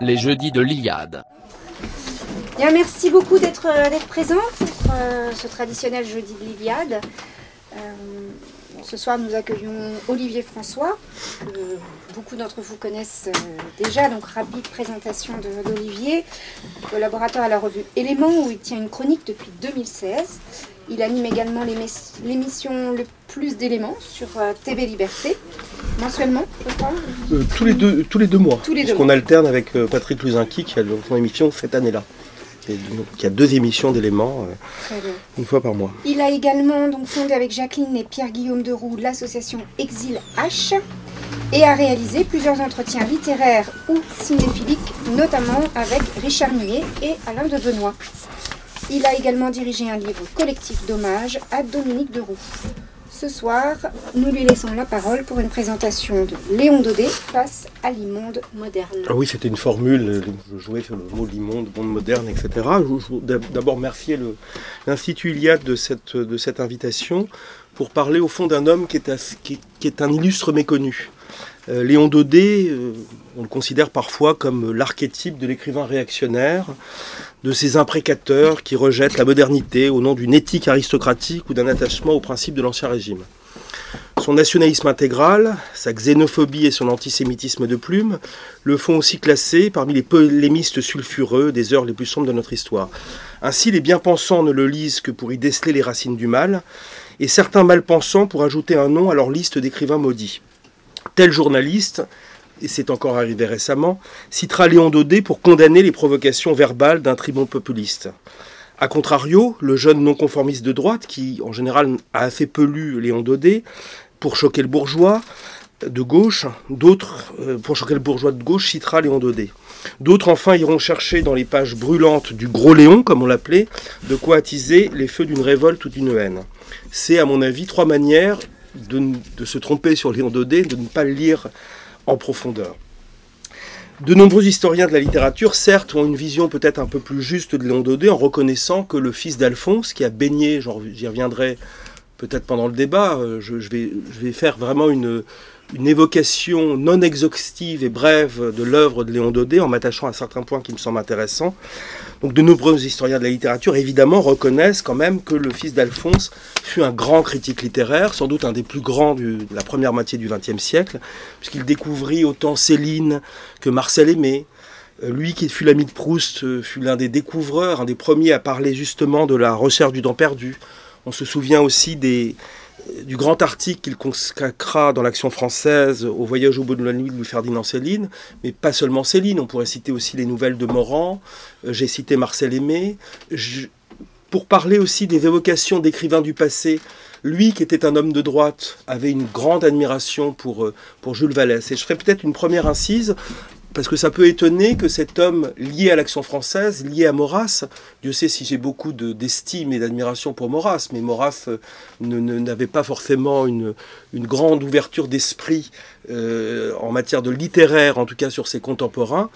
les jeudis de l'Iliade. Bien, merci beaucoup d'être euh, présent pour euh, ce traditionnel jeudi de l'Iliade. Euh, ce soir, nous accueillons Olivier François, que beaucoup d'entre vous connaissent déjà. Donc, rapide présentation d'Olivier, collaborateur à la revue Éléments, où il tient une chronique depuis 2016. Il anime également l'émis- l'émission Le Plus d'éléments sur euh, TV Liberté, mensuellement, je crois. Euh, tous, les deux, tous les deux mois. Tous les deux Parce qu'on alterne avec euh, Patrick Luzinki qui a son émission cette année-là. Et donc, Qui a deux émissions d'éléments, euh, une fois par mois. Il a également donc fondé avec Jacqueline et Pierre-Guillaume Deroux l'association Exil H et a réalisé plusieurs entretiens littéraires ou cinéphiliques, notamment avec Richard Millet et Alain de Benoît. Il a également dirigé un livre collectif d'hommage à Dominique Deroux. Ce soir, nous lui laissons la parole pour une présentation de Léon Daudet face à l'immonde moderne. Ah oui, c'était une formule, je jouais sur le mot l'immonde, monde moderne, etc. Je voudrais d'abord remercier l'Institut Iliade de cette, invitation pour parler au fond d'un homme qui est un illustre méconnu. Euh, Léon Daudet, euh, on le considère parfois comme l'archétype de l'écrivain réactionnaire, de ces imprécateurs qui rejettent la modernité au nom d'une éthique aristocratique ou d'un attachement aux principes de l'Ancien Régime. Son nationalisme intégral, sa xénophobie et son antisémitisme de plume le font aussi classer parmi les polémistes sulfureux des heures les plus sombres de notre histoire. Ainsi, les bien-pensants ne le lisent que pour y déceler les racines du mal, et certains mal-pensants pour ajouter un nom à leur liste d'écrivains maudits. Tel journaliste, et c'est encore arrivé récemment, citera Léon Daudet pour condamner les provocations verbales d'un tribun populiste. A contrario, le jeune non-conformiste de droite, qui en général a assez peu lu Léon Daudet, pour choquer le bourgeois de gauche, d'autres, euh, pour choquer le bourgeois de gauche, citera Léon Daudet. D'autres enfin iront chercher dans les pages brûlantes du gros Léon, comme on l'appelait, de quoi attiser les feux d'une révolte ou d'une haine. C'est à mon avis trois manières de, se tromper sur Léon Daudet, de ne pas le lire en profondeur. De nombreux historiens de la littérature, certes, ont une vision peut-être un peu plus juste de Léon Daudet en reconnaissant que le fils d'Alphonse, qui a baigné, j'y reviendrai peut-être pendant le débat, euh, je, je vais, je vais faire vraiment une, une évocation non exhaustive et brève de l'œuvre de Léon Daudet en m'attachant à certains points qui me semblent intéressants. Donc de nombreux historiens de la littérature, évidemment, reconnaissent quand même que le fils d'Alphonse fut un grand critique littéraire, sans doute un des plus grands de la première moitié du XXe siècle, puisqu'il découvrit autant Céline que Marcel Aimé. Euh, Lui qui fut l'ami de Proust euh, fut l'un des découvreurs, un des premiers à parler justement de la recherche du temps perdu. On se souvient aussi des, du grand article qu'il consacra dans l'Action française au voyage au bout de la nuit de Louis-Ferdinand Céline, mais pas seulement Céline, on pourrait citer aussi les nouvelles de Morand, euh, j'ai cité Marcel Aimé. Pour parler aussi des évocations d'écrivains du passé, lui qui était un homme de droite avait une grande admiration pour, euh, pour Jules Vallès. Et je ferai peut-être une première incise parce que ça peut étonner que cet homme lié à l'action française, lié à Maurras, Dieu sait si j'ai beaucoup de- d'estime et d'admiration pour Maurras, mais Maurras euh, n'avait pas forcément une, grande ouverture d'esprit euh, en matière de littéraire, en tout cas sur ses contemporains.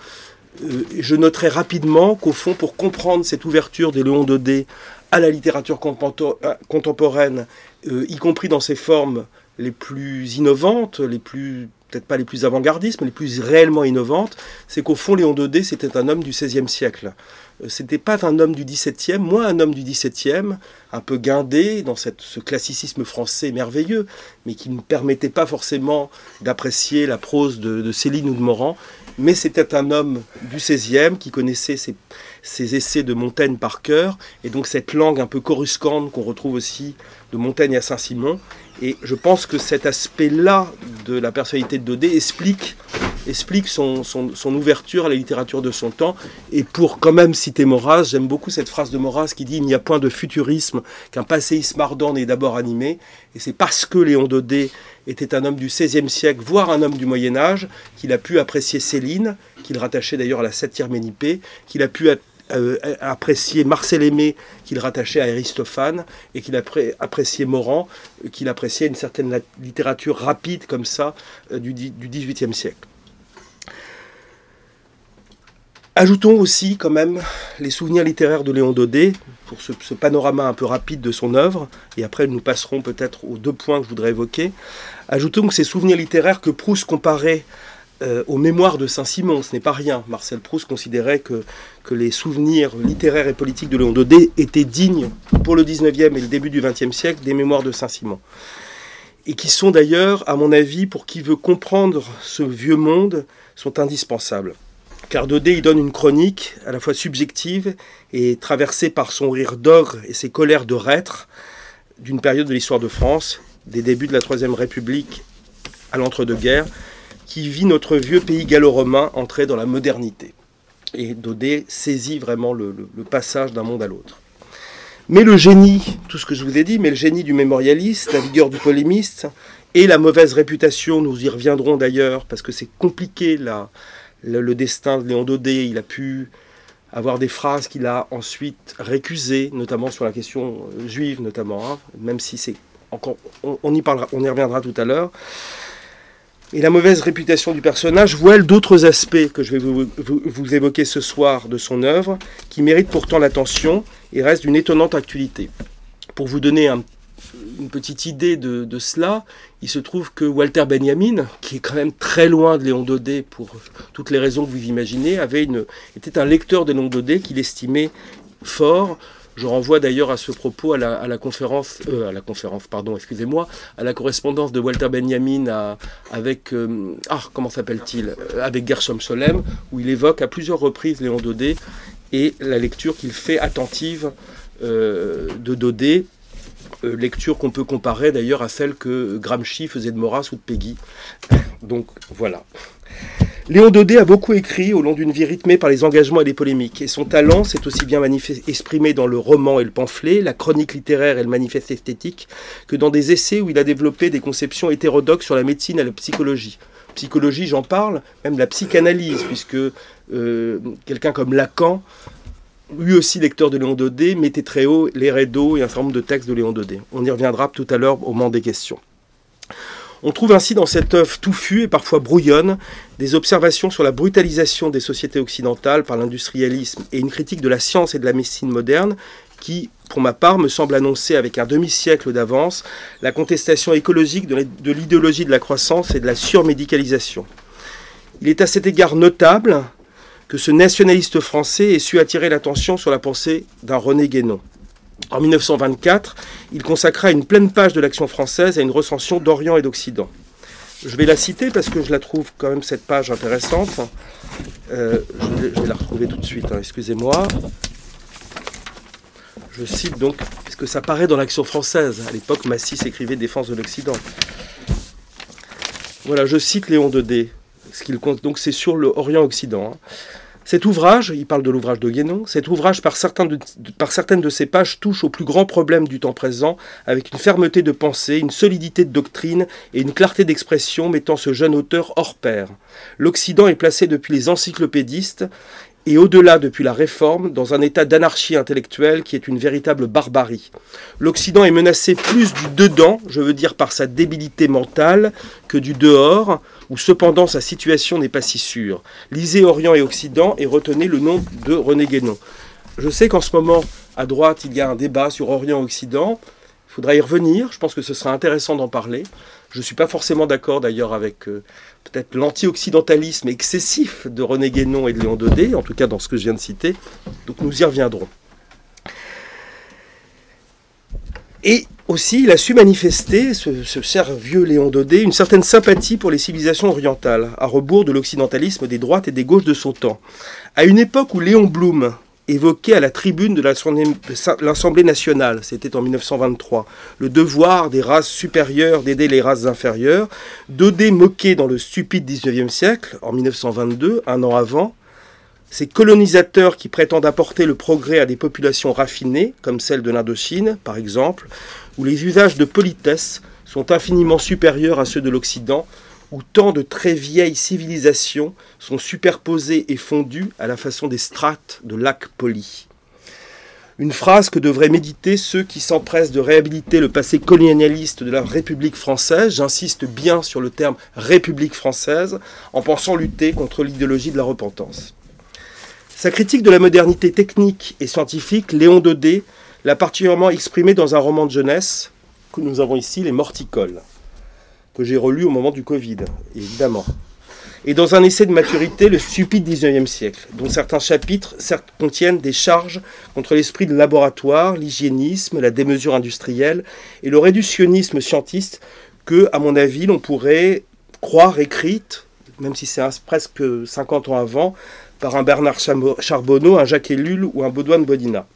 Euh, je noterai rapidement qu'au fond, pour comprendre cette ouverture des Léon Daudet à la littérature contemporaine, y compris dans ses formes les plus innovantes, les plus peut-être pas les plus avant-gardistes, mais les plus réellement innovantes, c'est qu'au fond, Léon Daudet, c'était un homme du XVIe siècle. Euh, C'était pas un homme du XVIIe, moins un homme du XVIIe, un peu guindé dans ce classicisme français merveilleux, mais qui ne permettait pas forcément d'apprécier la prose de, de Céline ou de Morand. Mais c'était un homme du XVIe qui connaissait ses, ses essais de Montaigne par cœur, et donc cette langue un peu coruscante qu'on retrouve aussi de Montaigne à Saint-Simon. Et je pense que cet aspect-là de la personnalité de Daudet explique, son, ouverture à la littérature de son temps. Et pour quand même citer Maurras, j'aime beaucoup cette phrase de Maurras qui dit Il n'y a point de futurisme qu'un passéisme ardent n'est d'abord animé. Et c'est parce que Léon Daudet était un homme du XVIe siècle, voire un homme du Moyen Âge, qu'il a pu apprécier Céline, qu'il rattachait d'ailleurs à la satire Ménippée, qu'il a pu euh, Marcel Aimé, qu'il rattachait à Aristophane, et qu'il a pré- apprécié Morand, qu'il appréciait une certaine littérature rapide comme ça euh, du, du XVIIIe siècle. Ajoutons aussi quand même les souvenirs littéraires de Léon Daudet, pour ce, ce panorama un peu rapide de son œuvre, et après nous passerons peut-être aux deux points que je voudrais évoquer. Ajoutons que ces souvenirs littéraires que Proust comparait euh, aux mémoires de Saint-Simon. Ce n'est pas rien. Marcel Proust considérait que, les souvenirs littéraires et politiques de Léon Daudet étaient dignes, pour le 19e et le début du 20e siècle, des mémoires de Saint-Simon. Et qui sont d'ailleurs, à mon avis, pour qui veut comprendre ce vieux monde, sont indispensables. Car Daudet y donne une chronique à la fois subjective et traversée par son rire d'ogre et ses colères de reître d'une période de l'histoire de France, des débuts de la Troisième République à l'entre-deux-guerres, qui vit notre vieux pays gallo-romain entrer dans la modernité. Et Daudet saisit vraiment le, passage d'un monde à l'autre. Mais le génie, tout ce que je vous ai dit, mais le génie du mémorialiste, la vigueur du polémiste, et la mauvaise réputation, nous y reviendrons d'ailleurs, parce que c'est compliqué là, le, destin de Léon Daudet, il a pu avoir des phrases qu'il a ensuite récusées, notamment sur la question euh, juive, notamment, hein, même si c'est encore, on, y parlera, on y reviendra tout à l'heure. Et la mauvaise réputation du personnage voile d'autres aspects que je vais vous, évoquer ce soir de son œuvre, qui méritent pourtant l'attention et restent d'une étonnante actualité. Pour vous donner un, une petite idée de, de, cela, il se trouve que Walter Benjamin, qui est quand même très loin de Léon Daudet pour toutes les raisons que vous imaginez, avait une, était un lecteur de Léon Daudet qu'il estimait fort, je renvoie d'ailleurs à ce propos à la, conférence, euh, à la conférence, pardon, excusez-moi, à la correspondance de Walter Benjamin avec, euh, ah, comment s'appelle-t-il, euh, avec Gershom Solem, où il évoque à plusieurs reprises Léon Daudet et la lecture qu'il fait attentive de Daudet, lecture qu'on peut comparer d'ailleurs à celle que Gramsci faisait de Maurras ou de Peggy. Donc voilà. Léon Daudet a beaucoup écrit au long d'une vie rythmée par les engagements et les polémiques, et son talent s'est aussi bien exprimé dans le roman et le pamphlet, la chronique littéraire et le manifeste esthétique, que dans des essais où il a développé des conceptions hétérodoxes sur la médecine et la psychologie. Psychologie, j'en parle, même la psychanalyse, puisque euh, quelqu'un comme Lacan, lui aussi lecteur de Léon Daudet, mettait très haut les rédos et un certain nombre de textes de Léon Daudet. On y reviendra tout à l'heure au moment des questions. On trouve ainsi dans cette œuvre touffue et parfois brouillonne des observations sur la brutalisation des sociétés occidentales par l'industrialisme et une critique de la science et de la médecine moderne qui, pour ma part, me semble annoncer avec un demi-siècle d'avance la contestation écologique de l'idéologie de la croissance et de la surmédicalisation. Il est à cet égard notable que ce nationaliste français ait su attirer l'attention sur la pensée d'un René Guénon. En 1924, il consacra une pleine page de l'action française à une recension d'Orient et d'Occident. Je vais la citer parce que je la trouve quand même cette page intéressante. Euh, je, vais, la retrouver tout de suite, hein, excusez-moi. Je cite donc, parce que ça paraît dans l'action française. À l'époque, Massis écrivait Défense de l'Occident. Voilà, je cite Léon Daudet. Ce donc c'est sur le Orient-Occident. Hein. Cet ouvrage, il parle de l'ouvrage de Guénon, cet ouvrage par, certaines de ses pages touche aux plus grands problèmes du temps présent, avec une fermeté de pensée, une solidité de doctrine et une clarté d'expression mettant ce jeune auteur hors pair. L'Occident est placé depuis les encyclopédistes et au-delà depuis la Réforme, dans un état d'anarchie intellectuelle qui est une véritable barbarie. L'Occident est menacé plus du dedans, je veux dire par sa débilité mentale, que du dehors, où cependant sa situation n'est pas si sûre. Lisez Orient et Occident et retenez le nom de René Guénon. Je sais qu'en ce moment, à droite, il y a un débat sur Orient-Occident. Il faudra y revenir, je pense que ce sera intéressant d'en parler. Je ne suis pas forcément d'accord d'ailleurs avec... Euh, peut-être l'anti-occidentalisme excessif de René Guénon et de Léon Daudet, en tout cas dans ce que je viens de citer. Donc nous y reviendrons. Et aussi, il a su manifester, ce, ce vieux Léon Daudet, une certaine sympathie pour les civilisations orientales, à rebours de l'occidentalisme des droites et des gauches de son temps. À une époque où Léon Blum, évoqué à la tribune de l'Assemblée nationale, c'était en 1923, le devoir des races supérieures d'aider les races inférieures, Daudet moqué dans le stupide 19e siècle, en 1922, un an avant, ces colonisateurs qui prétendent apporter le progrès à des populations raffinées, comme celle de l'Indochine, par exemple, où les usages de politesse sont infiniment supérieurs à ceux de l'Occident, où tant de très vieilles civilisations sont superposées et fondues à la façon des strates de lacs polis. Une phrase que devraient méditer ceux qui s'empressent de réhabiliter le passé colonialiste de la République française, j'insiste bien sur le terme République française, en pensant lutter contre l'idéologie de la repentance. Sa critique de la modernité technique et scientifique, Léon Daudet, l'a particulièrement exprimée dans un roman de jeunesse que nous avons ici, Les Morticoles que j'ai relu au moment du Covid, évidemment. et dans un essai de maturité, le stupide 19e siècle, dont certains chapitres contiennent des charges contre l'esprit de laboratoire, l'hygiénisme, la démesure industrielle et le réductionnisme scientiste que, à mon avis, l'on pourrait croire écrite, même si c'est presque 50 ans avant, par un Bernard Charbonneau, un Jacques Ellul ou un Baudouin de Bodina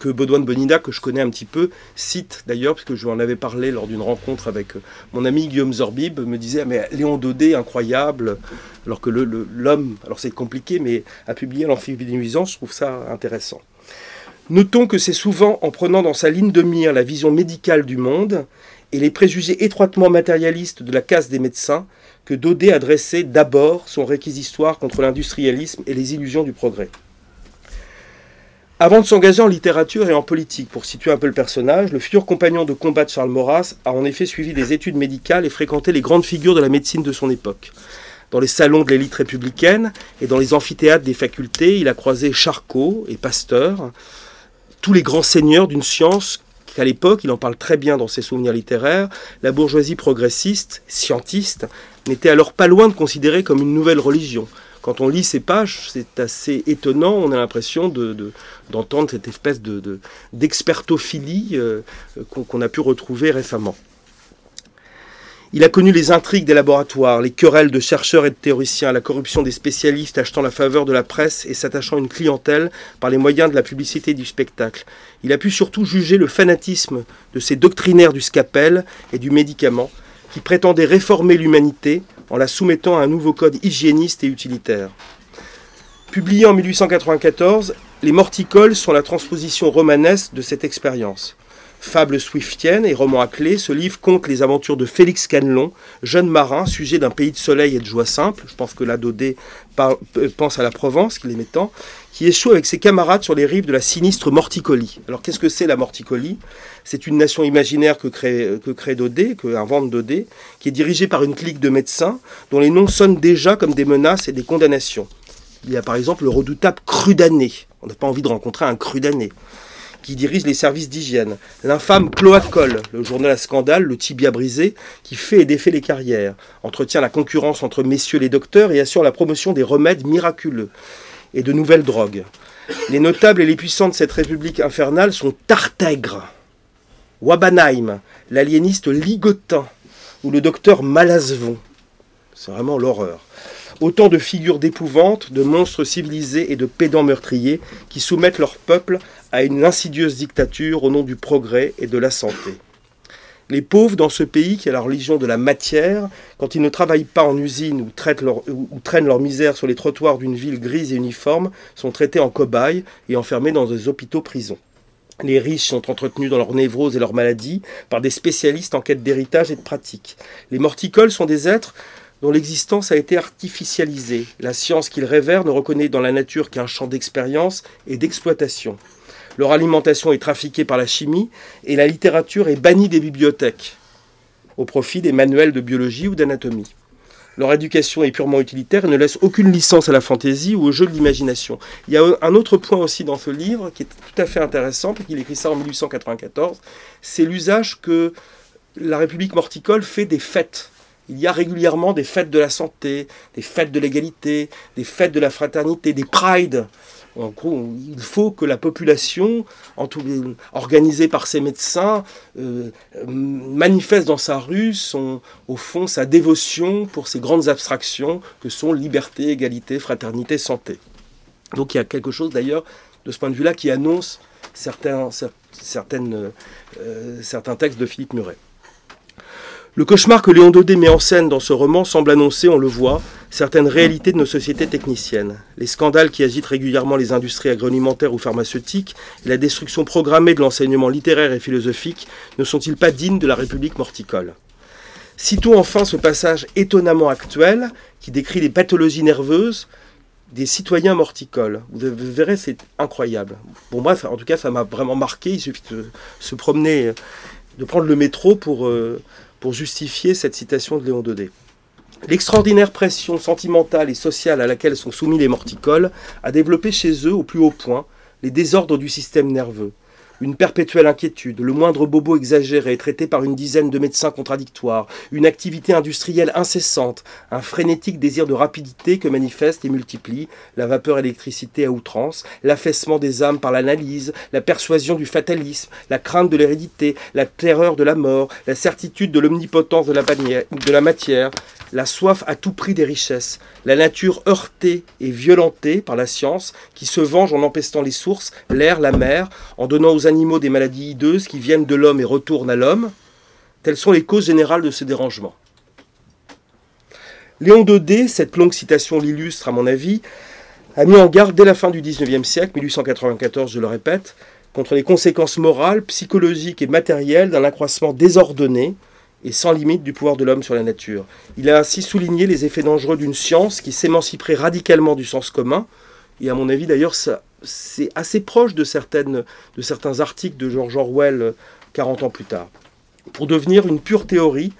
que Baudouin de Bonina, que je connais un petit peu, cite d'ailleurs, puisque je lui en avais parlé lors d'une rencontre avec euh, mon ami Guillaume Zorbib, me disait Mais Léon Daudet, incroyable, alors que l'homme, alors c'est compliqué, mais a publié nuisances, je trouve ça intéressant. Notons que c'est souvent en prenant dans sa ligne de mire la vision médicale du monde et les préjugés étroitement matérialistes de la casse des médecins que Daudet a dressé d'abord son réquisitoire contre l'industrialisme et les illusions du progrès. Avant de s'engager en littérature et en politique, pour situer un peu le personnage, le futur compagnon de combat de Charles Maurras a en effet suivi des études médicales et fréquenté les grandes figures de la médecine de son époque. Dans les salons de l'élite républicaine et dans les amphithéâtres des facultés, il a croisé Charcot et Pasteur, tous les grands seigneurs d'une science qu'à l'époque, il en parle très bien dans ses souvenirs littéraires, la bourgeoisie progressiste, scientiste, n'était alors pas loin de considérer comme une nouvelle religion, quand on lit ces pages, c'est assez étonnant. On a l'impression d'entendre cette espèce d'expertophilie euh, qu'on a pu retrouver récemment. Il a connu les intrigues des laboratoires, les querelles de chercheurs et de théoriciens, la corruption des spécialistes achetant la faveur de la presse et s'attachant à une clientèle par les moyens de la publicité et du spectacle. Il a pu surtout juger le fanatisme de ces doctrinaires du scapel et du médicament qui prétendaient réformer l'humanité en la soumettant à un nouveau code hygiéniste et utilitaire. Publié en 1894, Les Morticoles sont la transposition romanesque de cette expérience. Fable swiftienne et roman à clé, ce livre compte les aventures de Félix Canelon, jeune marin, sujet d'un pays de soleil et de joie simple. Je pense que la Dodé euh, pense à la Provence, qu'il aimait tant, qui échoue avec ses camarades sur les rives de la sinistre Morticolie. Alors qu'est-ce que c'est la Morticolie C'est une nation imaginaire que crée, que crée Dodé, que invente Dodé, qui est dirigée par une clique de médecins dont les noms sonnent déjà comme des menaces et des condamnations. Il y a par exemple le redoutable Crudané. On n'a pas envie de rencontrer un Crudané qui dirige les services d'hygiène, l'infâme Cloacol, le journal à scandale, le tibia brisé, qui fait et défait les carrières, entretient la concurrence entre messieurs les docteurs et assure la promotion des remèdes miraculeux et de nouvelles drogues. Les notables et les puissants de cette république infernale sont Tartègre, Wabanheim, l'aliéniste Ligotin ou le docteur Malazvon. C'est vraiment l'horreur. Autant de figures d'épouvante, de monstres civilisés et de pédants meurtriers qui soumettent leur peuple à une insidieuse dictature au nom du progrès et de la santé. Les pauvres dans ce pays qui a la religion de la matière, quand ils ne travaillent pas en usine ou, traînent leur misère sur les trottoirs d'une ville grise et uniforme, sont traités en cobayes et enfermés dans des hôpitaux-prisons. Les riches sont entretenus dans leurs névroses et leurs maladies par des spécialistes en quête d'héritage et de pratique. Les morticoles sont des êtres dont l'existence a été artificialisée. La science qu'ils révèrent ne reconnaît dans la nature qu'un champ d'expérience et d'exploitation. Leur alimentation est trafiquée par la chimie et la littérature est bannie des bibliothèques au profit des manuels de biologie ou d'anatomie. Leur éducation est purement utilitaire et ne laisse aucune licence à la fantaisie ou au jeu de l'imagination. Il y a un autre point aussi dans ce livre qui est tout à fait intéressant, parce qu'il écrit ça en 1894, c'est l'usage que la République morticole fait des fêtes. Il y a régulièrement des fêtes de la santé, des fêtes de l'égalité, des fêtes de la fraternité, des prides. Il faut que la population, organisée par ses médecins, euh, manifeste dans sa rue son, au fond sa dévotion pour ces grandes abstractions que sont liberté, égalité, fraternité, santé. Donc il y a quelque chose d'ailleurs de ce point de vue-là qui annonce certains, euh, certains textes de Philippe Muret. Le cauchemar que Léon Daudet met en scène dans ce roman semble annoncer, on le voit, certaines réalités de nos sociétés techniciennes. Les scandales qui agitent régulièrement les industries agroalimentaires ou pharmaceutiques et la destruction programmée de l'enseignement littéraire et philosophique ne sont-ils pas dignes de la République morticole? Citons enfin ce passage étonnamment actuel qui décrit les pathologies nerveuses des citoyens morticoles. Vous verrez, c'est incroyable. Pour moi, en tout cas, ça m'a vraiment marqué. Il suffit de se promener, de prendre le métro pour... Euh, pour justifier cette citation de Léon Daudet. L'extraordinaire pression sentimentale et sociale à laquelle sont soumis les morticoles a développé chez eux au plus haut point les désordres du système nerveux, une perpétuelle inquiétude, le moindre bobo exagéré traité par une dizaine de médecins contradictoires, une activité industrielle incessante, un frénétique désir de rapidité que manifeste et multiplie la vapeur électricité à outrance, l'affaissement des âmes par l'analyse, la persuasion du fatalisme, la crainte de l'hérédité, la terreur de la mort, la certitude de l'omnipotence de la, de la matière, la soif à tout prix des richesses, la nature heurtée et violentée par la science qui se venge en empestant les sources, l'air, la mer, en donnant aux animaux des maladies hideuses qui viennent de l'homme et retournent à l'homme, telles sont les causes générales de ce dérangement. Léon Daudet, cette longue citation l'illustre à mon avis, a mis en garde dès la fin du XIXe siècle, 1894 je le répète, contre les conséquences morales, psychologiques et matérielles d'un accroissement désordonné, et sans limite du pouvoir de l'homme sur la nature. Il a ainsi souligné les effets dangereux d'une science qui s'émanciperait radicalement du sens commun, et à mon avis d'ailleurs c'est assez proche de, certains articles de George Orwell 40 ans plus tard, pour devenir une pure théorie,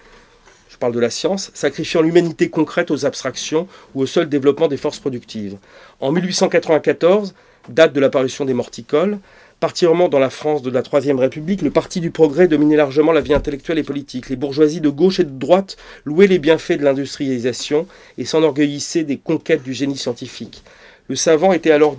je parle de la science, sacrifiant l'humanité concrète aux abstractions ou au seul développement des forces productives. En 1894, date de l'apparition des morticoles, particulièrement dans la France de la Troisième République, le Parti du Progrès dominait largement la vie intellectuelle et politique. Les bourgeoisies de gauche et de droite louaient les bienfaits de l'industrialisation et s'enorgueillissaient des conquêtes du génie scientifique. Le savant était alors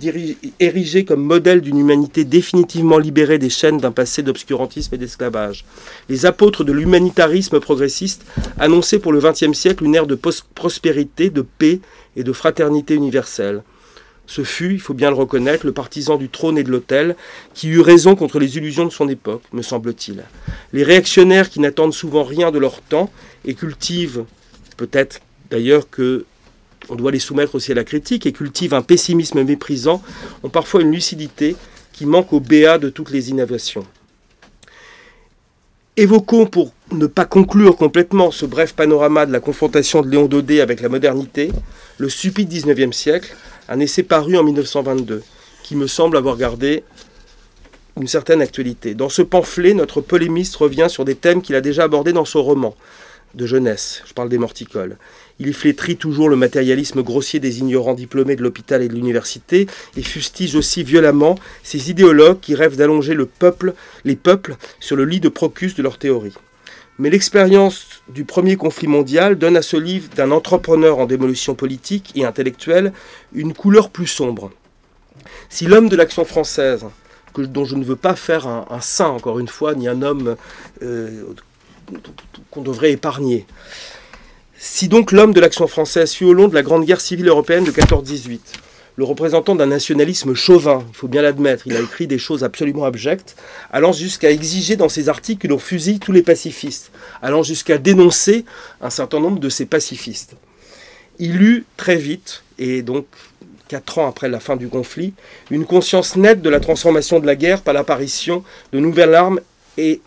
érigé comme modèle d'une humanité définitivement libérée des chaînes d'un passé d'obscurantisme et d'esclavage. Les apôtres de l'humanitarisme progressiste annonçaient pour le XXe siècle une ère de prospérité, de paix et de fraternité universelle. Ce fut, il faut bien le reconnaître, le partisan du trône et de l'autel qui eut raison contre les illusions de son époque, me semble-t-il. Les réactionnaires qui n'attendent souvent rien de leur temps et cultivent, peut-être d'ailleurs que on doit les soumettre aussi à la critique, et cultivent un pessimisme méprisant, ont parfois une lucidité qui manque au béat de toutes les innovations. Évoquons, pour ne pas conclure complètement ce bref panorama de la confrontation de Léon Daudet avec la modernité, le stupide XIXe siècle, un essai paru en 1922, qui me semble avoir gardé une certaine actualité. Dans ce pamphlet, notre polémiste revient sur des thèmes qu'il a déjà abordés dans son roman de jeunesse, je parle des morticoles. Il flétrit toujours le matérialisme grossier des ignorants diplômés de l'hôpital et de l'université et fustige aussi violemment ces idéologues qui rêvent d'allonger le peuple, les peuples sur le lit de Procus de leur théorie. Mais l'expérience du premier conflit mondial donne à ce livre d'un entrepreneur en démolition politique et intellectuelle une couleur plus sombre. Si l'homme de l'action française, dont je ne veux pas faire un, saint encore une fois, ni un homme euh, qu'on devrait épargner, si donc l'homme de l'action française fut au long de la Grande Guerre civile européenne de 14-18, le représentant d'un nationalisme chauvin, il faut bien l'admettre. Il a écrit des choses absolument abjectes, allant jusqu'à exiger dans ses articles que l'on fusille tous les pacifistes, allant jusqu'à dénoncer un certain nombre de ces pacifistes. Il eut très vite, et donc quatre ans après la fin du conflit, une conscience nette de la transformation de la guerre par l'apparition de nouvelles armes et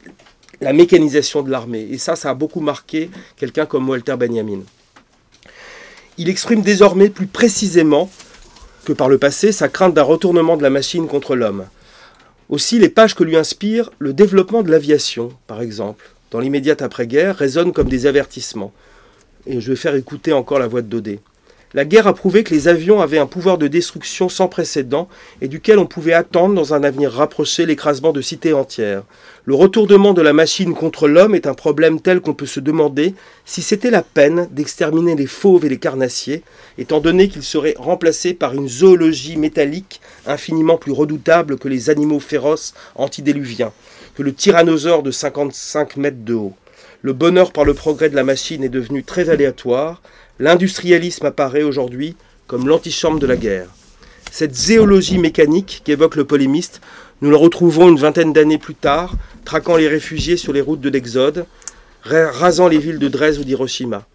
la mécanisation de l'armée. Et ça, ça a beaucoup marqué quelqu'un comme Walter Benjamin. Il exprime désormais plus précisément que par le passé sa crainte d'un retournement de la machine contre l'homme. Aussi, les pages que lui inspire le développement de l'aviation, par exemple, dans l'immédiate après-guerre, résonnent comme des avertissements. Et je vais faire écouter encore la voix de Daudet. La guerre a prouvé que les avions avaient un pouvoir de destruction sans précédent et duquel on pouvait attendre dans un avenir rapproché l'écrasement de cités entières. Le retournement de la machine contre l'homme est un problème tel qu'on peut se demander si c'était la peine d'exterminer les fauves et les carnassiers, étant donné qu'ils seraient remplacés par une zoologie métallique infiniment plus redoutable que les animaux féroces antidéluviens, que le tyrannosaure de 55 mètres de haut. Le bonheur par le progrès de la machine est devenu très aléatoire, l'industrialisme apparaît aujourd'hui comme l'antichambre de la guerre. Cette zéologie mécanique qu'évoque le polémiste, nous la retrouvons une vingtaine d'années plus tard, traquant les réfugiés sur les routes de l'Exode, rasant les villes de Dresde ou d'Hiroshima.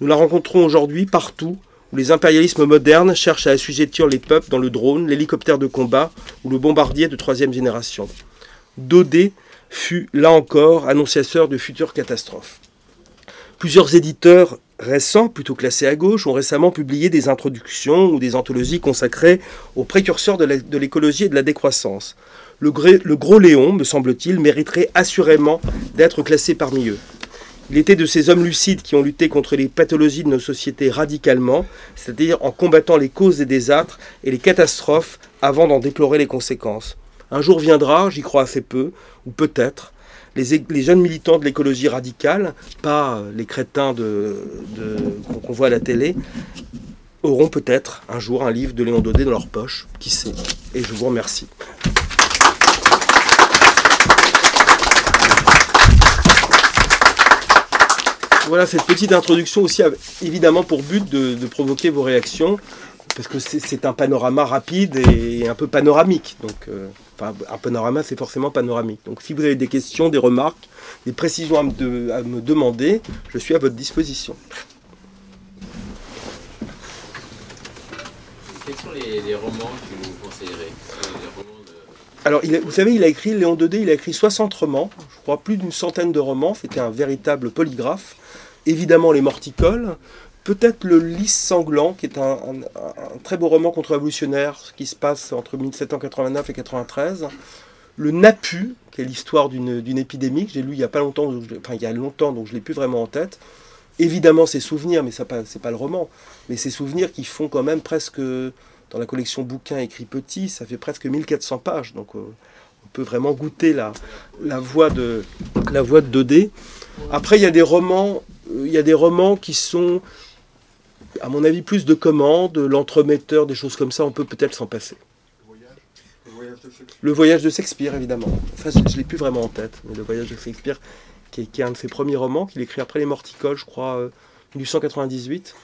Nous la rencontrons aujourd'hui partout où les impérialismes modernes cherchent à assujettir les peuples dans le drone, l'hélicoptère de combat ou le bombardier de troisième génération. Dodé fut, là encore, annonciateur de futures catastrophes. Plusieurs éditeurs récents, plutôt classés à gauche, ont récemment publié des introductions ou des anthologies consacrées aux précurseurs de l'écologie et de la décroissance. Le, Gros Léon, me semble-t-il, mériterait assurément d'être classé parmi eux. Il était de ces hommes lucides qui ont lutté contre les pathologies de nos sociétés radicalement, c'est-à-dire en combattant les causes des désastres et les catastrophes avant d'en déplorer les conséquences. Un jour viendra, j'y crois assez peu, ou peut-être, les, jeunes militants de l'écologie radicale, pas les crétins qu'on voit à la télé, auront peut-être un jour un livre de Léon Daudet dans leur poche, qui sait? Et je vous remercie. Voilà cette petite introduction aussi évidemment pour but de, provoquer vos réactions parce que c'est un panorama rapide et un peu panoramique. Donc, euh, enfin, un panorama, c'est forcément panoramique. Donc, si vous avez des questions, des remarques, des précisions à me, demander, je suis à votre disposition. Quels sont les, romans que vous conseillerez Alors, vous savez, il a écrit, Léon Daudet, il a écrit 60 romans, je crois plus d'une centaine de romans, c'était un véritable polygraphe évidemment les morticoles, peut-être le Lys sanglant, qui est un, très beau roman contre-révolutionnaire qui se passe entre 1789 et 93, le Napu, qui est l'histoire d'une épidémie que j'ai lu il y a pas longtemps, enfin il y a longtemps, donc je l'ai plus vraiment en tête. Évidemment ses souvenirs, mais ce n'est pas le roman, mais ses souvenirs qui font quand même presque, dans la collection bouquins écrits petits, ça fait presque 1400 pages, donc euh, on peut vraiment goûter la, la voix de la voix de Dodé. Après, il y a des romans euh, il y a des romans qui sont, à mon avis, plus de commandes, l'entremetteur, des choses comme ça, on peut peut-être s'en passer. Le voyage de Shakespeare, évidemment. Enfin, je ne l'ai plus vraiment en tête, mais le voyage de Shakespeare, qui est, un de ses premiers romans, qu'il écrit après Les Morticoles, je crois, 1898, euh,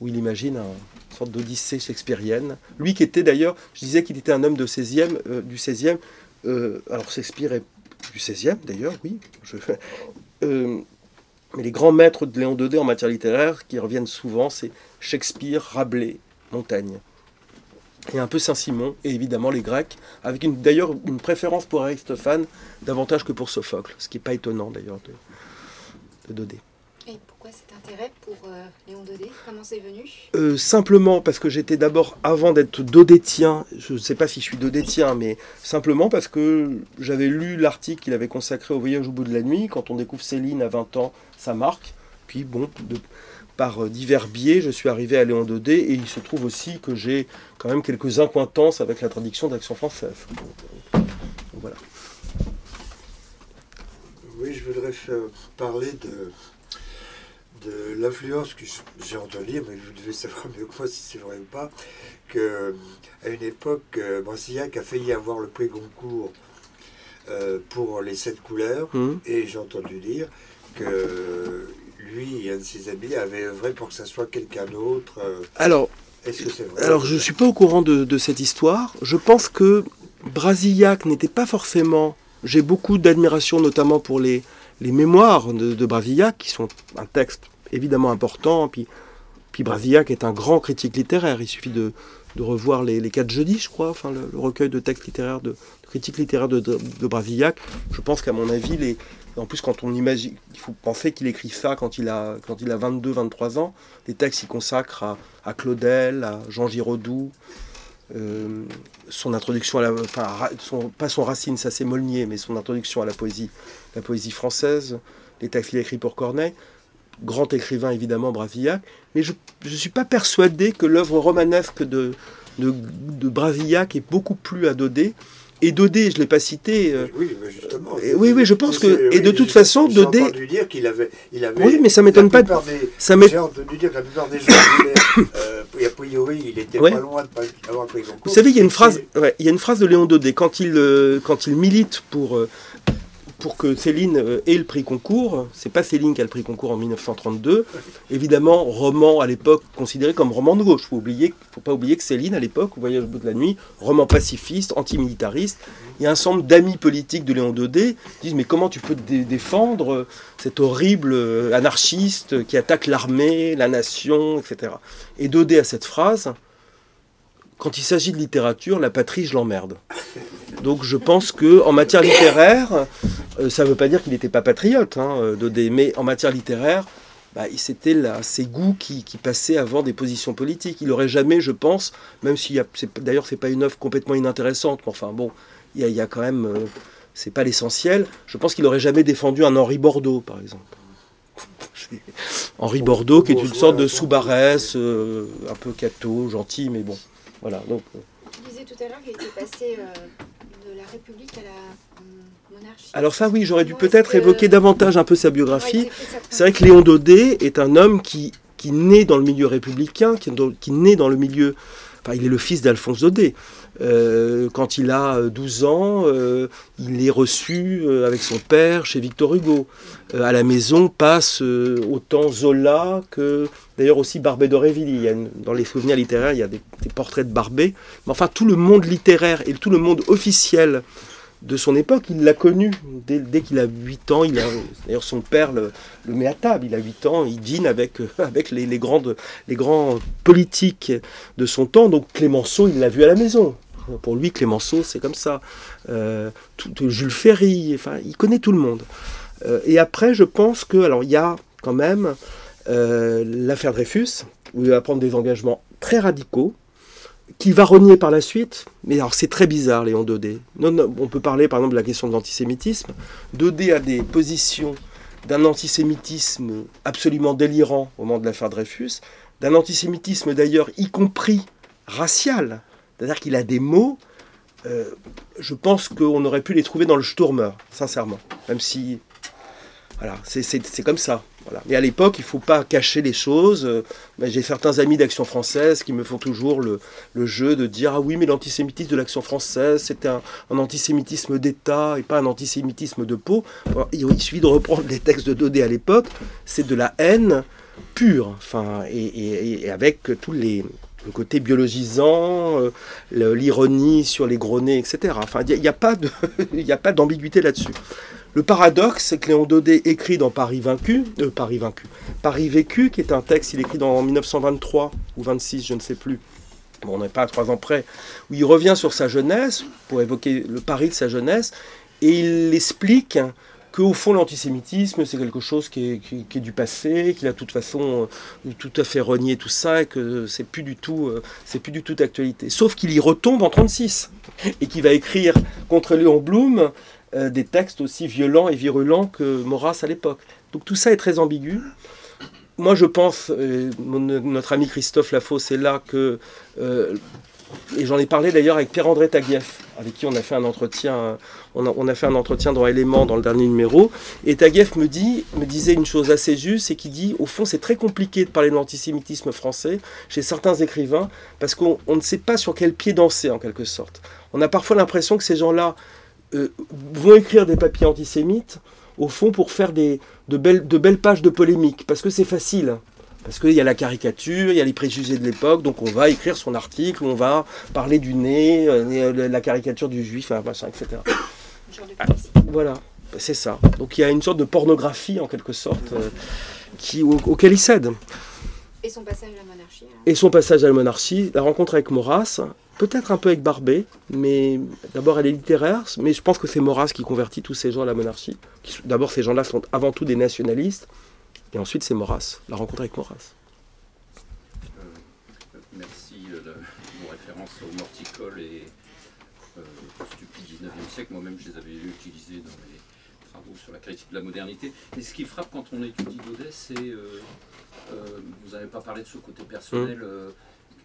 où il imagine une sorte d'odyssée shakespearienne. Lui qui était d'ailleurs, je disais qu'il était un homme de 16e, euh, du 16e, alors Shakespeare est du 16e d'ailleurs, oui. Je, mais les grands maîtres de Léon Daudet en matière littéraire qui reviennent souvent, c'est Shakespeare, Rabelais, Montaigne. Et un peu Saint-Simon, et évidemment les Grecs, avec d'ailleurs une préférence pour Aristophane davantage que pour Sophocle, ce qui n'est pas étonnant d'ailleurs de, de Daudet. Et pourquoi cet intérêt pour euh, Léon Daudet? Comment c'est venu? Euh, Simplement parce que j'étais d'abord, avant d'être dodétien, je ne sais pas si je suis dodétien, mais simplement parce que j'avais lu l'article qu'il avait consacré au voyage au bout de la nuit. Quand on découvre Céline à 20 ans, ça marque. Puis bon, par divers biais, je suis arrivé à Léon Daudet et il se trouve aussi que j'ai quand même quelques incointances avec la traduction d'Action française. voilà. Oui, je voudrais parler de de l'influence que j'ai entendu, mais vous devez savoir mieux que moi si c'est vrai ou pas, qu'à une époque, euh, Brassillac a failli avoir le prix Goncourt euh, pour les sept couleurs, mmh. et j'ai entendu dire que lui et un de ses amis avaient œuvré pour que ça soit quelqu'un d'autre. Euh. alors, est-ce que c'est vrai Alors, je ne suis pas au courant de, cette histoire. Je pense que Brasillac n'était pas forcément. J'ai beaucoup d'admiration, notamment pour les, les mémoires de, de Brasillac, qui sont un texte évidemment important. Puis, puis Brasillac est un grand critique littéraire. Il suffit de, revoir les, les, quatre jeudis, je crois, enfin, le, recueil de textes littéraires, de, critiques littéraires de, de, Je pense qu'à mon avis, les, en plus, quand on imagine, il faut penser qu'il écrit ça quand il a, quand il a 22, 23 ans. Les textes qu'il consacre à, Claudel, à Jean Giraudoux. Euh, son introduction à la, enfin, pas son Racine, ça c'est Molnier, mais son introduction à la poésie, la poésie française, les textes qu'il a écrits pour Corneille grand écrivain évidemment Brasillac, mais je ne suis pas persuadé que l'œuvre romanesque de, de, de, Brasillac est beaucoup plus à Dodé. Et Dodé, je ne l'ai pas cité. Euh, oui, mais justement. oui, oui, je pense que. Et de toute façon, Dodé. J'ai dire qu'il avait, il avait. Oui, mais ça m'étonne pas. Des, ça J'ai entendu dire que la plupart des gens, euh, a priori, il était pas loin de pas avoir pris Vous savez, il y a une phrase, ouais, il y a une phrase de Léon Dodé quand il, euh, quand il milite pour euh, pour que Céline euh, ait le prix concours. C'est pas Céline qui a le prix concours en 1932. Évidemment, roman à l'époque considéré comme roman de gauche. Il ne faut pas oublier que Céline, à l'époque, Voyage au bout de la nuit, roman pacifiste, antimilitariste. Il y a un ensemble d'amis politiques de Léon Daudet qui disent Mais comment tu peux défendre euh, cet horrible euh, anarchiste qui attaque l'armée, la nation, etc. Et Daudet a cette phrase Quand il s'agit de littérature, la patrie, je l'emmerde. Donc je pense que en matière littéraire, euh, ça ne veut pas dire qu'il n'était pas patriote, hein, euh, mais en matière littéraire, bah, c'était là, ses goûts qui, passaient avant des positions politiques. Il n'aurait jamais, je pense, même si d'ailleurs c'est pas une œuvre complètement inintéressante, mais enfin bon, il y, a quand même, euh, c'est pas l'essentiel. Je pense qu'il n'aurait jamais défendu un Henri Bordeaux, par exemple. Henri Bordeaux, qui est une sorte de sous-barès, un peu cateau, gentil, mais bon, voilà. Donc, disais tout à l'heure qu'il était passé la République à la hum, monarchie. Alors ça, oui, j'aurais dû peut-être évoquer davantage un peu sa biographie. c'est vrai que Léon Daudet est un homme qui, qui naît dans le milieu républicain, qui, qui naît dans le milieu... Enfin, il est le fils d'Alphonse Daudet. Euh, quand il a euh, 12 ans, euh, il est reçu euh, avec son père chez Victor Hugo. Euh, à la maison passe euh, autant Zola que d'ailleurs aussi Barbé d'Aurevilly. Dans les souvenirs littéraires, il y a des, des portraits de Barbé. Mais enfin, tout le monde littéraire et tout le monde officiel de son époque, il l'a connu dès, qu'il a 8 ans. Il a, d'ailleurs, son père le, met à table. Il a 8 ans, il dîne avec, euh, les, grandes, grands politiques de son temps. Donc Clémenceau, il l'a vu à la maison. Pour lui, Clémenceau, c'est comme ça. Euh, Jules Ferry, enfin, il connaît tout le monde. Euh, et après, je pense que, alors, il y a quand même l'affaire Dreyfus, où il va prendre des engagements très radicaux, qui va renier par la suite. Mais alors, c'est très bizarre, Léon Daudet. Non, on peut parler, par exemple, de la question de l'antisémitisme. Daudet a des positions d'un antisémitisme absolument délirant au moment de l'affaire Dreyfus, d'un antisémitisme d'ailleurs, y compris racial. C'est-à-dire qu'il a des mots, euh, je pense qu'on aurait pu les trouver dans le Sturmer, sincèrement. Même si. Voilà, c'est comme ça. Mais à l'époque, il ne faut pas cacher les choses. Euh, J'ai certains amis d'Action française qui me font toujours le, jeu de dire Ah oui, mais l'antisémitisme de l'Action française, c'était un, antisémitisme d'État et pas un antisémitisme de peau. Il, suffit de reprendre les textes de Daudet à l'époque. C'est de la haine pure. Enfin, et, et- et avec tous les. Le côté biologisant, euh, l'ironie sur les gros nez, etc. Enfin, il n'y a pas d'ambiguïté là-dessus. Le paradoxe, c'est que Léon Daudet écrit dans Paris vaincu, euh, Paris vaincu, Paris vécu, qui est un texte, il écrit dans en 1923 ou 26, je ne sais plus. On n'est pas à trois ans près, où il revient sur sa jeunesse, pour évoquer le Paris de sa jeunesse, et il explique qu'au fond, l'antisémitisme, c'est quelque chose qui est, qui- qui est du passé, qu'il a de toute façon euh, tout à fait renié tout ça, et que c'est plus du tout, euh, c'est plus du tout d'actualité. Sauf qu'il y retombe en 36, et qu'il va écrire contre Léon Blum euh, des textes aussi violents et virulents que Maurras à l'époque. Donc tout ça est très ambigu. Moi, je pense, notre ami Christophe Lafosse est là, que, euh, et j'en ai parlé d'ailleurs avec Pierre-André Taguieff, avec qui on a fait un entretien, on a, fait un entretien dans Éléments dans le dernier numéro, et Taguieff me, dit, me disait une chose assez juste, c'est qu'il dit, au fond, c'est très compliqué de parler de l'antisémitisme français chez certains écrivains, parce qu'on on ne sait pas sur quel pied danser, en quelque sorte. On a parfois l'impression que ces gens-là vont écrire des papiers antisémites, au fond, pour faire des, de, belles, de belles pages de polémique, parce que c'est facile. Parce qu'il y a la caricature, il y a les préjugés de l'époque, donc on va écrire son article, on va parler du nez, euh, la caricature du juif, machin, etc. Ah. Voilà, c'est ça. Donc il y a une sorte de pornographie, en quelque sorte, euh, qui, au- auquel il cède. Et son passage à la monarchie. Et son passage à la monarchie, la rencontre avec Maurras, peut-être un peu avec Barbet, mais d'abord elle est littéraire, mais je pense que c'est Maurras qui convertit tous ces gens à la monarchie. D'abord ces gens-là sont avant tout des nationalistes, et ensuite c'est Maurras, la rencontre avec Maurras. Euh, Merci euh, de vos références au morticole et euh, au stupide 19e siècle. Moi-même, je les avais utilisés dans mes travaux sur la critique de la modernité. Et ce qui frappe quand on étudie Daudet, c'est. euh, vous n'avez pas parlé de ce côté personnel. euh,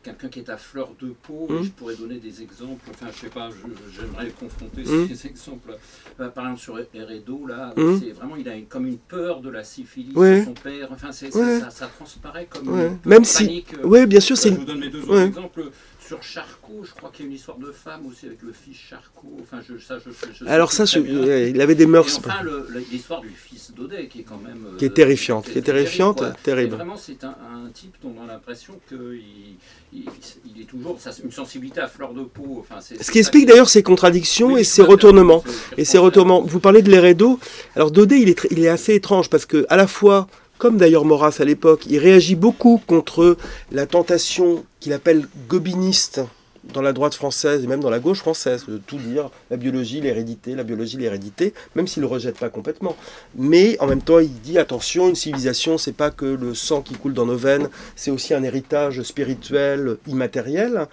Quelqu'un qui est à fleur de peau, Mm. et je pourrais donner des exemples, enfin je sais pas, j'aimerais confronter Mm. ces exemples. Euh, par exemple sur Heredo, là, Mm. c'est vraiment, il a une- comme une peur de la syphilis Ouais. de son père, enfin Ouais. ça, ça transparaît comme Ouais. une Même si- panique. euh, Oui, bien sûr, c'est je vous donne mes deux autres exemples. Sur Charcot, je crois qu'il y a une histoire de femme aussi avec le fils Charcot. Enfin, je, ça, je, Alors ça, ouais, il avait des Et mœurs... enfin, l'histoire du fils d'Audet, qui est quand même... euh, Qui est terrifiante, qui est terrifiante, terrible. Et vraiment, c'est un, un type dont on a l'impression qu'il il, il est toujours... Ça, une sensibilité à fleur de peau. Enfin, Ce qui explique d'ailleurs ses contradictions Oui, et ses retournements. Et ces retournements, vous parlez de l'Heredo. Alors Daudet, il est, il est assez étrange parce que à la fois, comme d'ailleurs Maurras à l'époque, il réagit beaucoup contre la tentation qu'il appelle gobiniste dans la droite française et même dans la gauche française, de tout dire, la biologie, l'hérédité, la biologie, l'hérédité, même s'il ne le rejette pas complètement. Mais en même temps, il dit attention, une civilisation, c'est pas que le sang qui coule dans nos veines, c'est aussi un héritage spirituel, immatériel.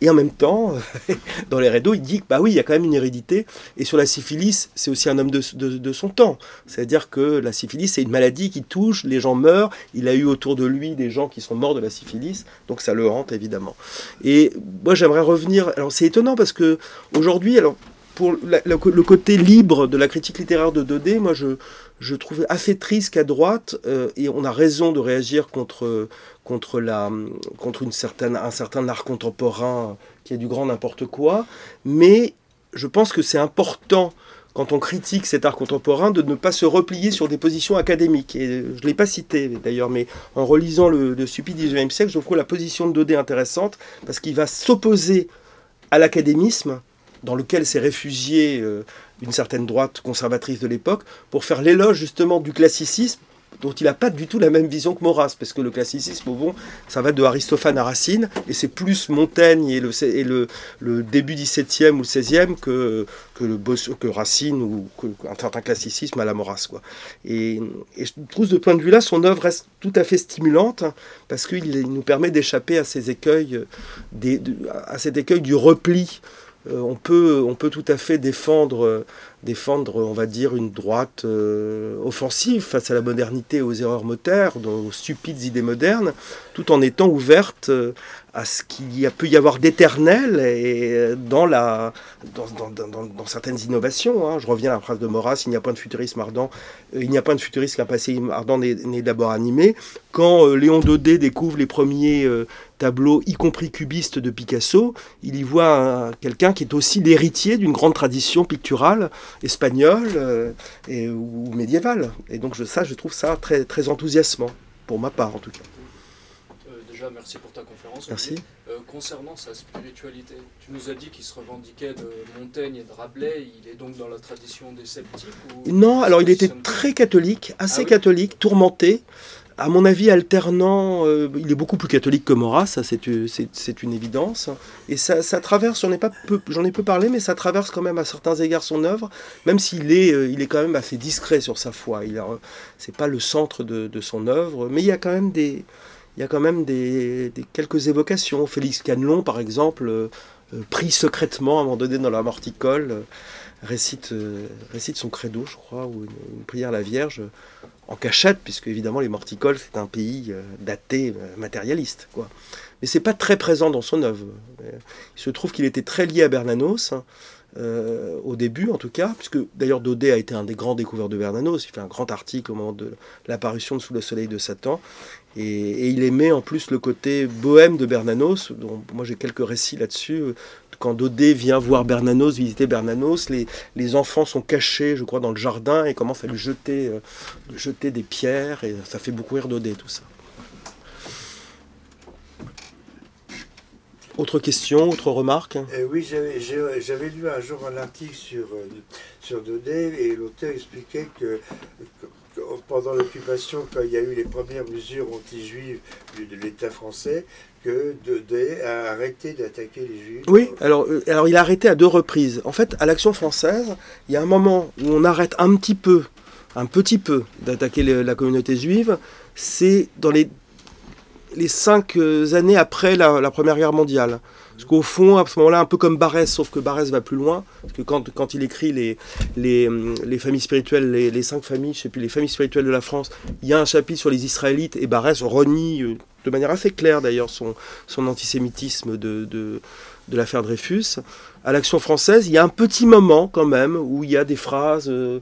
Et en même temps, dans les rédos, il dit que bah oui, il y a quand même une hérédité. Et sur la syphilis, c'est aussi un homme de, son temps. C'est-à-dire que la syphilis, c'est une maladie qui touche, les gens meurent. Il a eu autour de lui des gens qui sont morts de la syphilis, donc ça le hante évidemment. Et moi, j'aimerais revenir. Alors c'est étonnant parce que aujourd'hui, alors pour le, côté libre de la critique littéraire de Daudet, moi je, je trouvais assez triste qu'à droite, euh, et on a raison de réagir contre, contre, la, contre un certain art contemporain qui est du grand n'importe quoi, mais je pense que c'est important quand on critique cet art contemporain de ne pas se replier sur des positions académiques. Et je ne l'ai pas cité d'ailleurs, mais en relisant le, le stupide 19e siècle, je trouve la position de Daudet intéressante parce qu'il va s'opposer à l'académisme dans lequel s'est réfugiée euh, une certaine droite conservatrice de l'époque, pour faire l'éloge justement du classicisme, dont il n'a pas du tout la même vision que Maurras, parce que le classicisme, au fond, ça va de Aristophane à Racine, et c'est plus Montaigne et le, et le, le début 17e ou le 16e que, que, le, que Racine ou que, un certain classicisme à la Maurras. Quoi. Et, je trouve de point de vue-là, son œuvre reste tout à fait stimulante, parce qu'il il nous permet d'échapper à ces écueils, euh, à cet écueil du repli euh, on, peut, on peut tout à fait défendre, euh, défendre, on va dire, une droite euh, offensive face à la modernité aux erreurs moteur, aux stupides idées modernes, tout en étant ouverte euh, à ce qu'il y a- peut y avoir d'éternel euh, dans, certaines innovations. hein. Je reviens à la phrase de Maurras, il n'y a pas de futurisme ardent, il n'y a pas de futurisme qu'un passé ardent n'est d'abord animé. Quand Léon Daudet découvre les premiers tableaux, y compris cubistes de Picasso, il y voit un- quelqu'un qui est aussi l'héritier d'une grande tradition picturale espagnole euh, et, ou médiévale. Et donc je, ça, je trouve ça très, très enthousiasmant, pour ma part en tout cas. Euh, déjà, merci pour ta conférence. Merci. Euh, concernant sa spiritualité, tu nous as dit qu'il se revendiquait de Montaigne et de Rabelais. Il est donc dans la tradition des sceptiques ou... Non, alors il était très catholique, assez Ah oui catholique, tourmenté. À mon avis, alternant, euh, il est beaucoup plus catholique que Maurras, ça c'est c'est une évidence. Et ça, traverse, j'en ai, peu, ai peu parlé, mais ça traverse quand même à certains égards son œuvre, même s'il est, euh, il est quand même assez discret sur sa foi. Il c'est pas le centre de, son œuvre, mais il y a quand même des, il y a quand même des, des- quelques évocations. Félix Canelon, par exemple, euh, euh, pris secrètement à un dans la morticole, euh, récite, euh, récite son credo, je crois, ou une, prière à la Vierge, euh, en cachette, puisque évidemment les morticoles, c'est un pays euh, d'athées euh, matérialistes. Quoi. Mais c'est pas très présent dans son œuvre. Euh, Il se trouve qu'il était très lié à Bernanos, hein, euh, au début en tout cas, puisque d'ailleurs Daudet a été un des grands découvreurs de Bernanos. Il fait un grand article au moment de l'apparition de Sous le soleil de Satan. Et, il aimait en plus le côté bohème de Bernanos, dont moi j'ai quelques récits là-dessus. Quand Daudet vient voir Bernanos, visiter Bernanos, les, les enfants sont cachés, je crois, dans le jardin et commencent à lui jeter, euh, jeter des pierres. Et ça fait beaucoup rire Daudet, tout ça. Autre question, autre remarque? Euh, oui, j'avais lu un jour un article sur, euh, sur Daudet et l'auteur expliquait que pendant l'occupation, quand il y a eu les premières mesures anti-juives de, l'État français, que Daudet a arrêté d'attaquer les juifs. Oui, alors, euh, alors il a arrêté à deux reprises. En fait, à l'Action française, il y a un moment où on arrête un petit peu, un petit peu, d'attaquer la communauté juive. C'est dans les, les cinq euh, années après la, Première Guerre mondiale. Parce qu'au fond, à ce moment-là, un peu comme Barès, sauf que Barès va plus loin. Parce que quand, il écrit les, hum, les familles spirituelles, les, cinq familles, je sais plus, les familles spirituelles de la France, il y a un chapitre sur les Israélites et Barès renie euh, de manière assez claire d'ailleurs son, antisémitisme de, l'affaire Dreyfus. À l'Action française, il y a un petit moment quand même où il y a des phrases, euh,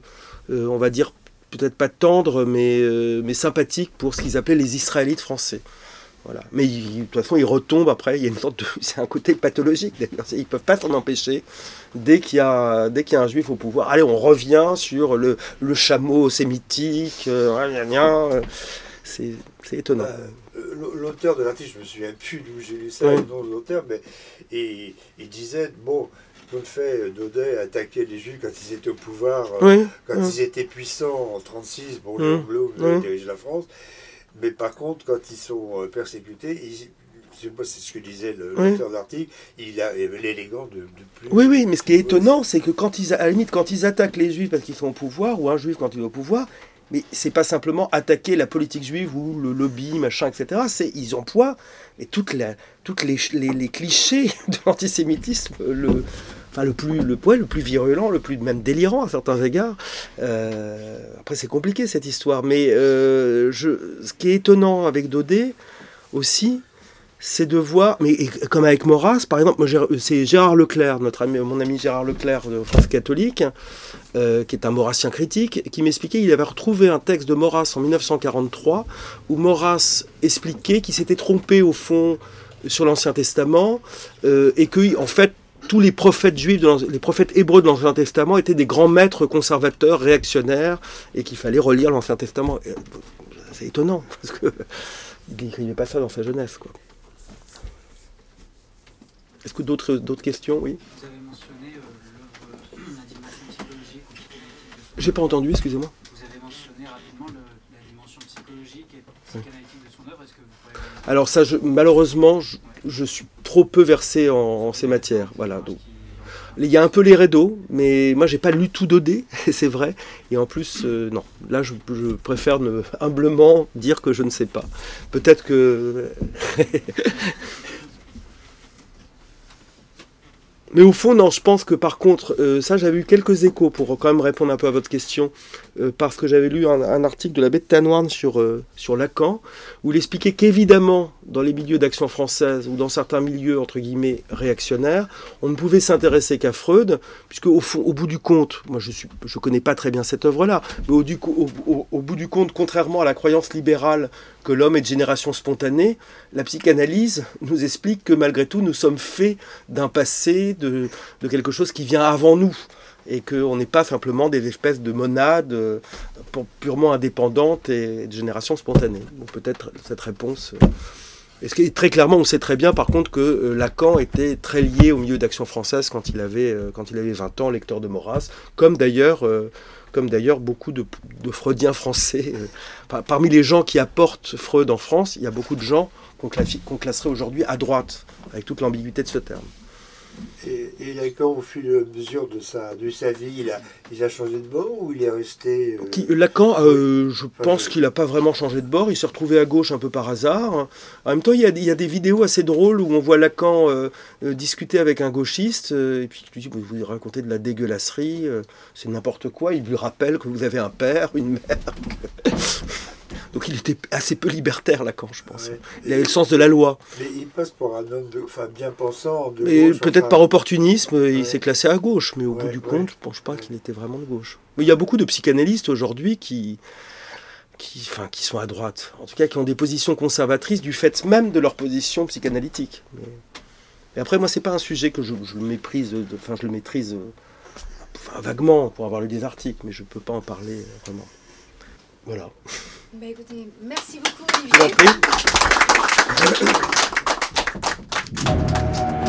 on va dire peut-être pas tendres, mais, mais sympathiques pour ce qu'ils appelaient les Israélites français. Voilà. Mais il- de toute façon, ils retombent après. Il y a une sorte de, c'est un côté pathologique d'ailleurs. Ils peuvent pas s'en empêcher. Dès qu'il y a, dès qu'il y a un juif au pouvoir, allez, on revient sur le, le chameau sémitique. euh, euh, c'est, c'est étonnant. Euh, L'auteur de l'article, je me souviens plus d'où j'ai lu ça, Oui. le nom de l'auteur, mais il, il disait, bon, tout le fait, Daudet attaquait les juifs quand ils étaient au pouvoir, euh, oui. quand oui. ils étaient puissants en 36, bon, Blum Mm. dirige la France, mais par contre, quand ils sont euh, persécutés, ils- c'est ce que disait le- Oui. l'auteur de l'article, il a l'élégant de, de plus. Oui, oui, mais ce qui est étonnant, c'est que quand ils, à la limite, quand ils attaquent les juifs parce qu'ils sont au pouvoir, ou un juif quand il est au pouvoir, mais c'est pas simplement attaquer la politique juive ou le lobby, machin, etc. C'est ils emploient et toutes, la, toutes les, les, les clichés de l'antisémitisme, le, enfin le plus, le, le plus virulent, le plus même délirant à certains égards. Euh, après, c'est compliqué cette histoire, mais euh, ce qui est étonnant avec Daudet aussi, c'est de voir, mais comme avec Maurras, par exemple, c'est Gérard Leclerc, notre ami, mon ami Gérard Leclerc de France catholique, euh, qui est un maurassien critique, qui m'expliquait qu'il avait retrouvé un texte de Maurras en 1943 où Maurras expliquait qu'il s'était trompé au fond sur l'Ancien Testament et que en fait tous les prophètes juifs, de les prophètes hébreux de l'Ancien Testament étaient des grands maîtres conservateurs, réactionnaires, et qu'il fallait relire l'Ancien Testament. Euh, C'est étonnant, parce que il n'écrivait pas ça dans sa jeunesse. quoi. Est-ce que d'autres d'autres questions? Oui. Vous avez mentionné euh, l'œuvre, euh, la dimension psychologique J'ai pas entendu, excusez-moi. Vous avez mentionné rapidement le- la dimension psychologique et psychanalytique de son œuvre. Est-ce que vous pourriez... Alors ça, je- malheureusement, je, je suis trop peu versé en, ces matières. Voilà. Il y a un peu les rédos, mais moi j'ai pas lu tout Dodé, c'est vrai. Et en plus, euh, non. Là, je, préfère humblement dire que je ne sais pas. Peut-être que. Mais au fond, non, je pense que par contre, euh, ça j'avais eu quelques échos pour quand même répondre un peu à votre question, euh, parce que j'avais lu un, article de l'abbé de Tanoirne sur, euh, sur Lacan, où il expliquait qu'évidemment, dans les milieux d'action française ou dans certains milieux, entre guillemets, réactionnaires, on ne pouvait s'intéresser qu'à Freud, puisque au, fond, au bout du compte, moi je ne connais pas très bien cette œuvre-là, mais au bout du compte, contrairement à la croyance libérale que l'homme est de génération spontanée, la psychanalyse nous explique que malgré tout, nous sommes faits d'un passé, de, quelque chose qui vient avant nous. Et qu'on n'est pas simplement des espèces de monades euh, pu- purement indépendantes et de génération spontanée. Peut-être cette réponse. euh, et ce qui très clairement, on sait très bien par contre que euh, Lacan était très lié au milieu d'action française quand il avait, euh, quand il avait 20 ans, lecteur de Maurras, comme d'ailleurs euh, comme d'ailleurs beaucoup de, Freudiens français. euh, par- parmi les gens qui apportent Freud en France, il y a beaucoup de gens qu'on classerait aujourd'hui à droite, avec toute l'ambiguïté de ce terme. Et, et Lacan, au fur et à mesure de sa, de sa vie, il a, il a changé de bord ou il est resté. euh, Qui- Lacan, euh, je pense qu'il n'a pas vraiment changé de bord. Il s'est retrouvé à gauche un peu par hasard. En même temps, il y a, il y a des vidéos assez drôles où on voit Lacan euh, discuter avec un gauchiste. et puis il lui dit Vous vous racontez de la dégueulasserie, c'est n'importe quoi. Il lui rappelle que vous avez un père, une mère. Donc il était assez peu libertaire, Lacan, je pense. ouais. Il avait le sens de la loi. Mais il passe pour un homme de, enfin, bien pensant. De Mais peut-être par opportunisme, Ouais. il s'est classé à gauche, mais au bout du compte, je pense pas qu'il était vraiment de gauche. Mais il y a beaucoup de psychanalystes aujourd'hui qui, qui, enfin, qui sont à droite, en tout cas qui ont des positions conservatrices du fait même de leur position psychanalytique. Mais, mais après, moi, c'est pas un sujet que je, je méprise, de- enfin, je le maîtrise euh, enfin, vaguement pour avoir lu des articles, mais je peux pas en parler euh, vraiment. Voilà. Bah, écoutez, merci beaucoup Je Olivier. prie.